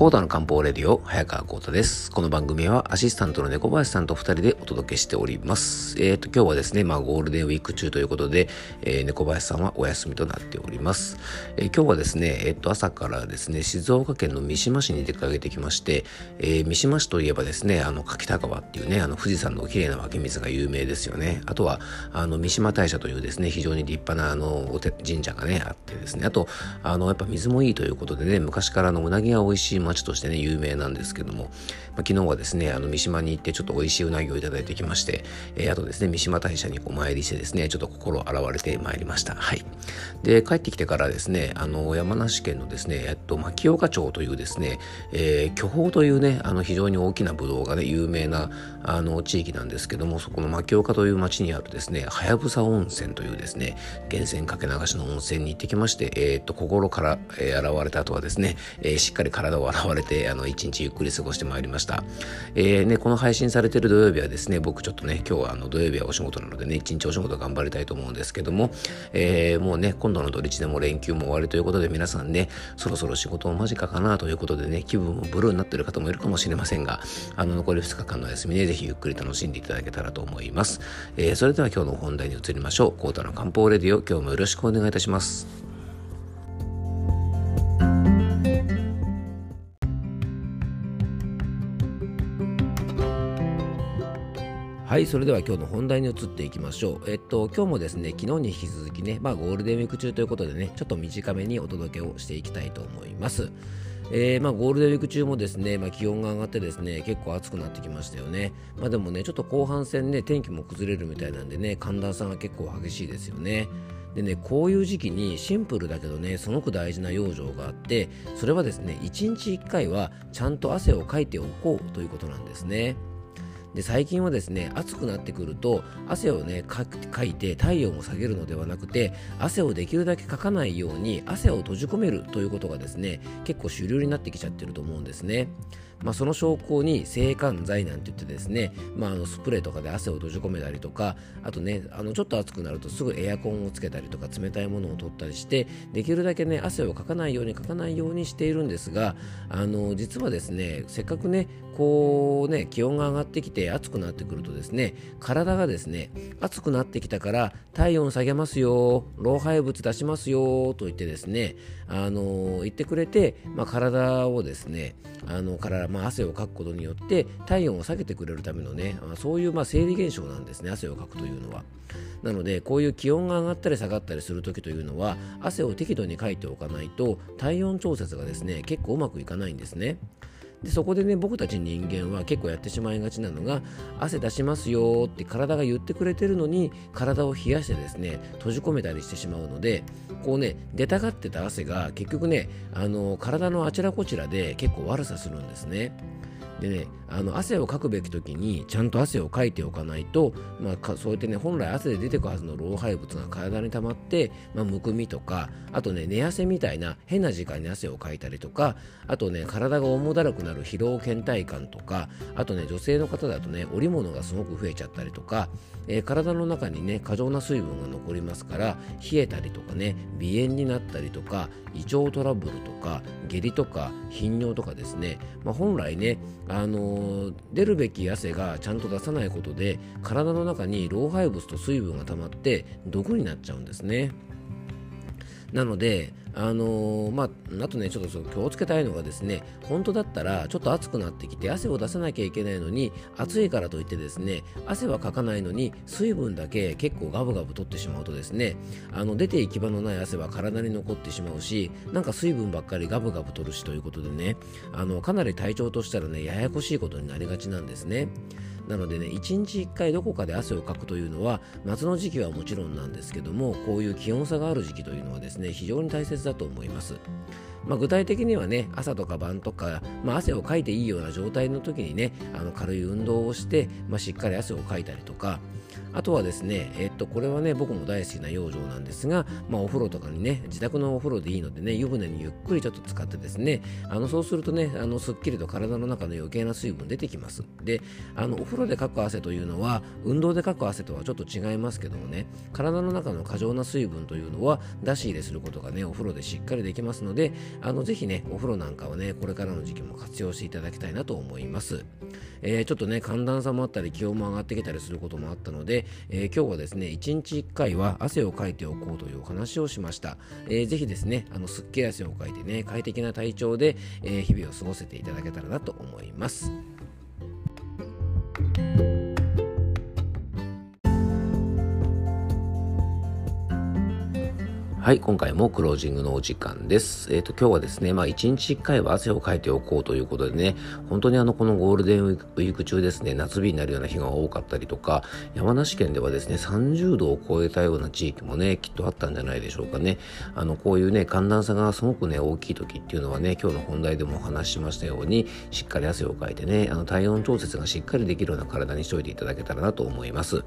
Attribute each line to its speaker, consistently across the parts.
Speaker 1: コーダの漢方レディオ、早川コータです。この番組はアシスタントの猫林さんと二人でお届けしております。えっ、ー、と、今日はですね、まあゴールデンウィーク中ということで、えー、猫林さんはお休みとなっております。えー、今日はですね、えっ、と、朝からですね、静岡県の三島市に出かけてきまして、え三島市といえばですね、あの、柿田川っていうね、あの、富士山の綺麗な湧き水が有名ですよね。あとは、あの、三島大社というですね、非常に立派な、あの、神社がね、あってですね、あと、あの、やっぱ水もいいということでね、昔からのうなぎが美味しい町としてね、有名なんですけども、まあ、昨日はですね、あの、三島に行ってちょっと美味しいうなぎをいただいてきまして、えー、あとですね、三島大社にお参りしてですね、ちょっと心洗われてまいりました。はい。で、帰ってきてからですね、あの、山梨県のですね、えっと、牧岡町というですね、えー、巨峰というね、あの、非常に大きなブドウがね、有名な、あの、地域なんですけども、そこの牧岡という町にあるですね、はやぶさ温泉というですね、源泉かけ流しの温泉に行ってきまして、えー、っと、心から、えー、現れた後はですね、えー、しっかり体を洗われて、あの、一日ゆっくり過ごしてまいりました。えー、ね、この配信されてる土曜日はですね、僕ちょっとね、今日はあの土曜日はお仕事なのでね、一日お仕事頑張りたいと思うんですけども、えー、もうね、ね今度の土日でも連休も終わりということで皆さんね、そろそろ仕事も間近かなということでね、気分もブルーになってる方もいるかもしれませんが、あの残り2日間の休みね、ぜひゆっくり楽しんでいただけたらと思います。えー、それでは今日の本題に移りましょう。コータの漢方レディオ、今日もよろしくお願いいたします。はい、それでは今日の本題に移っていきましょう。えっと、今日もですね、昨日に引き続きね、まあゴールデンウィーク中ということでね、ちょっと短めにお届けをしていきたいと思います。えー、まあ、ゴールデンウィーク中もですね、まあ、気温が上がってですね結構暑くなってきましたよね、まあ、でもねちょっと後半戦ね天気も崩れるみたいなんでね寒暖差が結構激しいですよねでねこういう時期にシンプルだけどねすごく大事な養生があってそれはですね1日1回はちゃんと汗をかいておこうということなんですねで最近はですね暑くなってくると汗をねかいて体温を下げるのではなくて汗をできるだけかかないように汗を閉じ込めるということがですね結構主流になってきちゃってると思うんですね。まあ、その証拠に制汗剤なんて言ってですね、まあ、あのスプレーとかで汗を閉じ込めたりとかあとねあのちょっと暑くなるとすぐエアコンをつけたりとか冷たいものを取ったりしてできるだけね汗をかかないようにかかないようにしているんですがあの実はですねせっかくねこうね気温が上がってきて暑くなってくるとですね体がですね暑くなってきたから体温下げますよ老廃物出しますよと言ってですねあの言ってくれて、まあ、体をですねあのからまあ、汗をかくことによって体温を下げてくれるためのね、まあ、そういうまあ生理現象なんですね汗をかくというのは。なのでこういう気温が上がったり下がったりする時というのは汗を適度にかいておかないと体温調節がですね結構うまくいかないんですね。でそこでね僕たち人間は結構やってしまいがちなのが汗出しますよって体が言ってくれてるのに体を冷やしてですね閉じ込めたりしてしまうのでこうね出たがってた汗が結局ねあの体のあちらこちらで結構悪さするんですね。でねあの汗をかくべき時にちゃんと汗をかいておかないと、まあ、そうやってね本来汗で出てくるはずの老廃物が体に溜まって、まあ、むくみとかあとね寝汗みたいな変な時間に汗をかいたりとかあとね体が重だるくなる疲労倦怠感とかあとね女性の方だとね織物がすごく増えちゃったりとか、えー、体の中にね過剰な水分が残りますから冷えたりとかね鼻炎になったりとか胃腸トラブルとか下痢とか頻尿とかですね、まあ、本来ねあの出るべき汗がちゃんと出さないことで体の中に老廃物と水分が溜まって毒になっちゃうんですね。なので、あのー、まあ、あとね、ちょっと気をつけたいのがですね、本当だったらちょっと暑くなってきて汗を出さなきゃいけないのに、暑いからといってですね、汗はかかないのに水分だけ結構ガブガブ取ってしまうとですね、あの出て行き場のない汗は体に残ってしまうし、なんか水分ばっかりガブガブ取るしということでね、あのかなり体調としたらね、ややこしいことになりがちなんですね。なのでね1日1回どこかで汗をかくというのは夏の時期はもちろんなんですけどもこういう気温差がある時期というのはですね非常に大切だと思います。まあ、具体的にはね朝とか晩とか、まあ、汗をかいていいような状態の時にねあの軽い運動をして、まあ、しっかり汗をかいたりとかあとはですね、えっと、これはね、僕も大好きな養生なんですが、まあ、お風呂とかにね、自宅のお風呂でいいのでね、湯船にゆっくりちょっと使ってですね、あの、そうするとね、あの、すっきりと体の中の余計な水分出てきます。で、あの、お風呂でかく汗というのは、運動でかく汗とはちょっと違いますけどもね、体の中の過剰な水分というのは、出し入れすることがね、お風呂でしっかりできますので、あのぜひねお風呂なんかはねこれからの時期も活用していただきたいなと思います、えー、ちょっとね寒暖差もあったり気温も上がってきたりすることもあったので、えー、今日はですね一日1回は汗をかいておこうというお話をしました、えー、ぜひですねあのすっきり汗をかいてね快適な体調で、え日々を過ごせていただけたらなと思います。はい、今回もクロージングのお時間です。えっ、ー、と、今日はですね、まあ、一日一回は汗をかいておこうということでね、本当にあの、このゴールデンウィーク中ですね、夏日になるような日が多かったりとか、山梨県ではですね、30度を超えたような地域もね、きっとあったんじゃないでしょうかね。あの、こういうね、寒暖差がすごくね、大きい時っていうのはね、今日の本題でもお話ししましたように、しっかり汗をかいてね、あの、体温調節がしっかりできるような体にしておいていただけたらなと思います。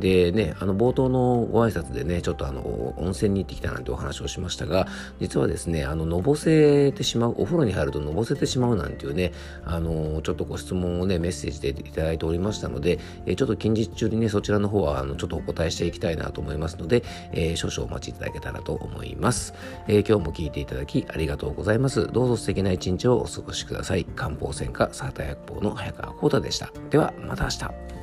Speaker 1: でね、あの、冒頭のご挨拶でね、ちょっとあの、温泉に行ってきたなんてお話をしましたが、実はですね、あの、のぼせてしまう、お風呂に入るとのぼせてしまうなんていうね、あの、ちょっとご質問をね、メッセージでいただいておりましたので、えちょっと近日中にね、そちらの方は、あの、ちょっとお答えしていきたいなと思いますので、えー、少々お待ちいただけたらと思います。えー、今日も聞いていただきありがとうございます。どうぞ素敵な一日をお過ごしください。漢方専科サータ薬房の早川幸太でした。では、また明日。